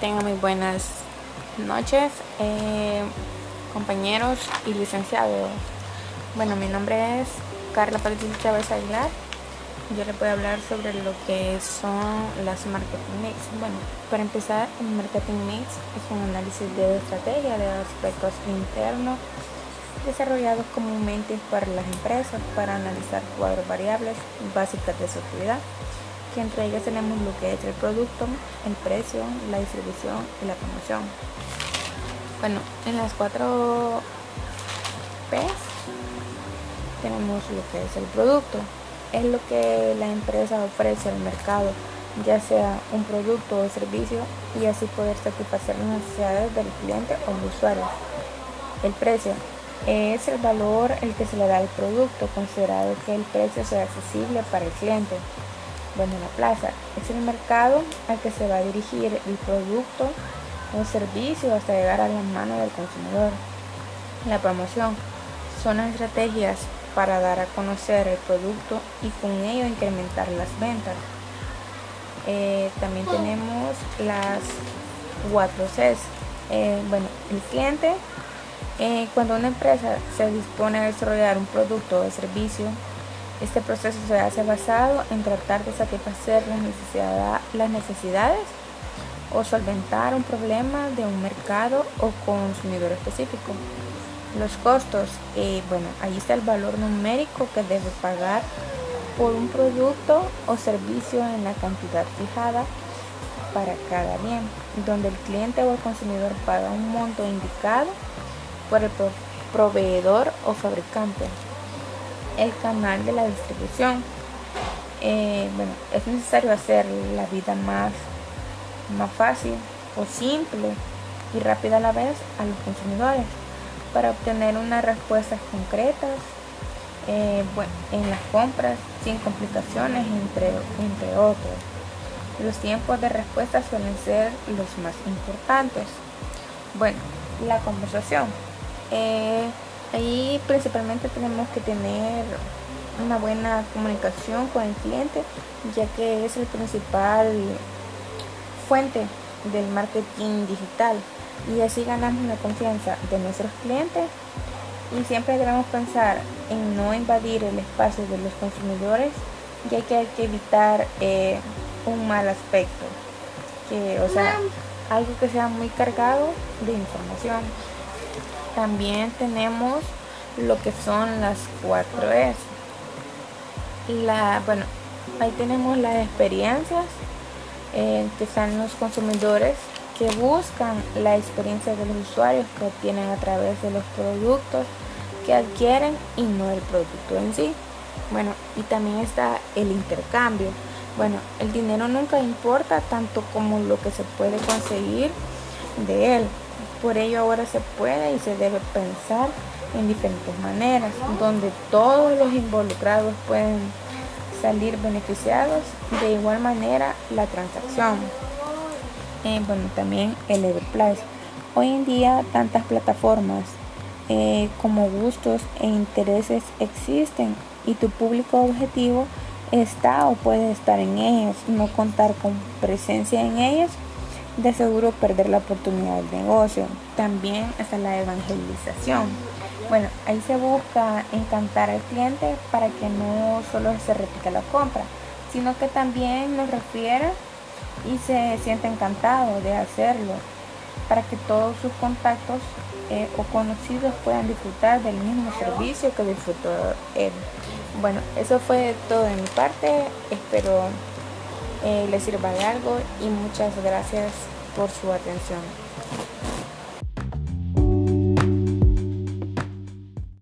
Tengan muy buenas noches, eh, compañeros y licenciados. Bueno, mi nombre es Carla Patricia Chávez Aguilar. Yo voy a hablar sobre lo que son las marketing mix. Bueno, para empezar, el marketing mix es un análisis de estrategia de aspectos internos desarrollados comúnmente para las empresas para analizar cuadros variables básicas de su actividad que entre ellas tenemos lo que es el producto, el precio, la distribución y la promoción. Bueno, en las cuatro P tenemos lo que es el producto, es lo que la empresa ofrece al mercado, ya sea un producto o servicio, y así poder satisfacer las necesidades del cliente o usuario. El precio es el valor el que se le da al producto, considerado que el precio sea accesible para el cliente. Bueno, la plaza es el mercado al que se va a dirigir el producto o servicio hasta llegar a las manos del consumidor. La promoción son las estrategias para dar a conocer el producto y con ello incrementar las ventas. Eh, también tenemos las 4 Cs. Eh, bueno, el cliente, eh, cuando una empresa se dispone a desarrollar un producto o servicio, este proceso se hace basado en tratar de satisfacer las, necesidades o solventar un problema de un mercado o consumidor específico. Los costos, eh, bueno, ahí está el valor numérico que debe pagar por un producto o servicio en la cantidad fijada para cada bien, donde el cliente o el consumidor paga un monto indicado por el proveedor o fabricante el canal de la distribución. Eh, bueno, es necesario hacer la vida más, más fácil o simple y rápida a la vez a los consumidores para obtener unas respuestas concretas eh, en las compras sin complicaciones entre, entre otros. Los tiempos de respuesta suelen ser los más importantes. Bueno, la conversación. Eh, Ahí principalmente tenemos que tener una buena comunicación con el cliente, ya que es el principal fuente del marketing digital. Y así ganamos la confianza de nuestros clientes. Y siempre debemos pensar en no invadir el espacio de los consumidores ya que hay que evitar eh, un mal aspecto que o sea algo que sea muy cargado de información también tenemos lo que son las 4 S. La, bueno, ahí tenemos las experiencias eh, que están los consumidores que buscan la experiencia de los usuarios que obtienen a través de los productos que adquieren y no el producto en sí. Bueno, y también está el intercambio. Bueno, el dinero nunca importa tanto como lo que se puede conseguir de él. Por ello ahora se puede y se debe pensar en diferentes maneras, donde todos los involucrados pueden salir beneficiados. De igual manera la transacción. Eh, bueno, también el Everplace. Hoy en día tantas plataformas eh, como gustos e intereses existen y tu público objetivo está o puede estar en ellas, no contar con presencia en ellas de seguro perder la oportunidad del negocio. También está la evangelización. Bueno, ahí se busca encantar al cliente para que no solo se repita la compra, sino que también nos refiera y se sienta encantado de hacerlo, para que todos sus contactos eh, o conocidos puedan disfrutar del mismo servicio que disfrutó él. Bueno, eso fue todo de mi parte. Espero eh, les sirva de algo y muchas gracias por su atención.